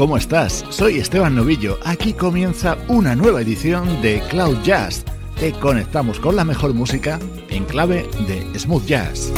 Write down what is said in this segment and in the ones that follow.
¿Cómo estás? Soy Esteban Novillo. Aquí comienza una nueva edición de Cloud Jazz. Te conectamos con la mejor música en clave de smooth jazz.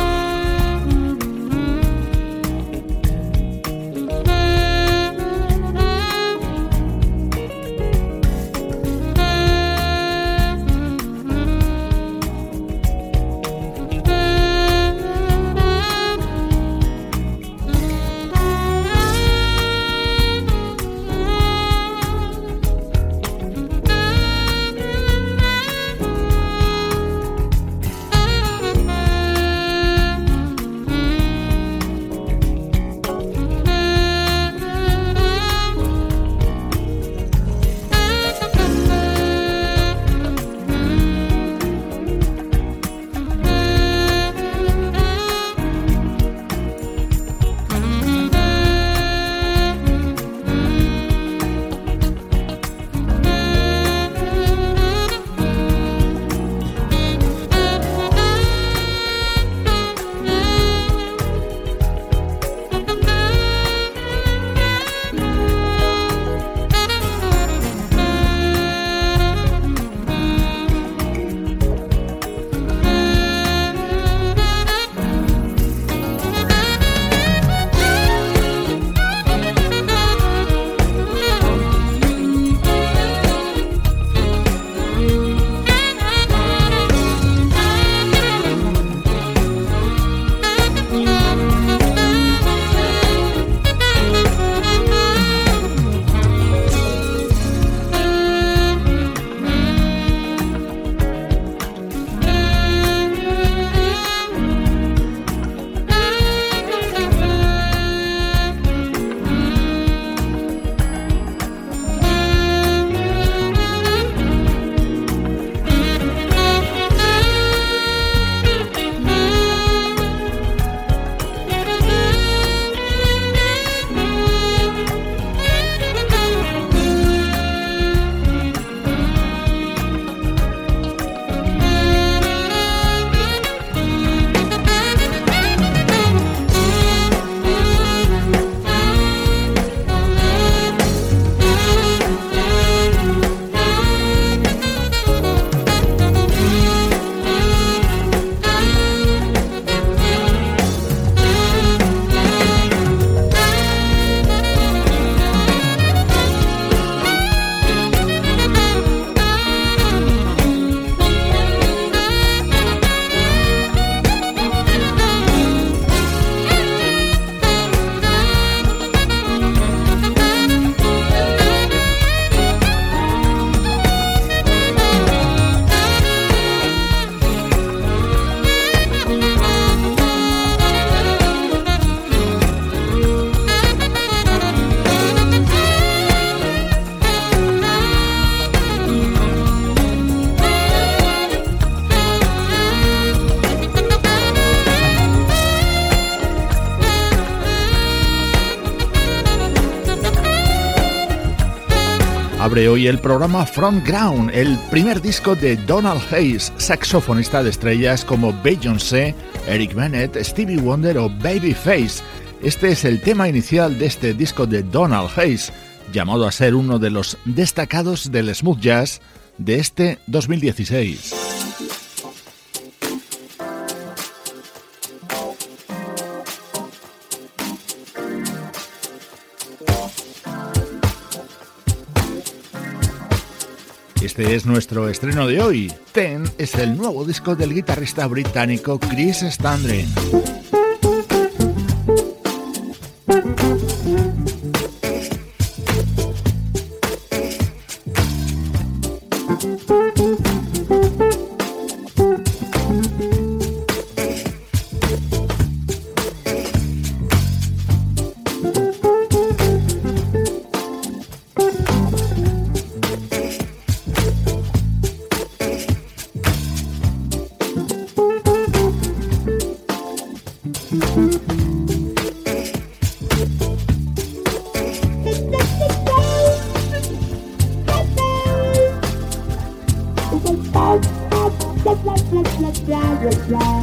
Abre hoy el programa Front Ground, el primer disco de Donald Hayes, saxofonista de estrellas como Beyoncé, Eric Bennett, Stevie Wonder o Babyface. Este es el tema inicial de este disco de Donald Hayes, llamado a ser uno de los destacados del smooth jazz de este 2016. Este es nuestro estreno de hoy. Ten es el nuevo disco del guitarrista británico Chris Standring. Bye.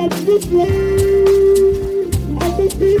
Let's be free. ¿Te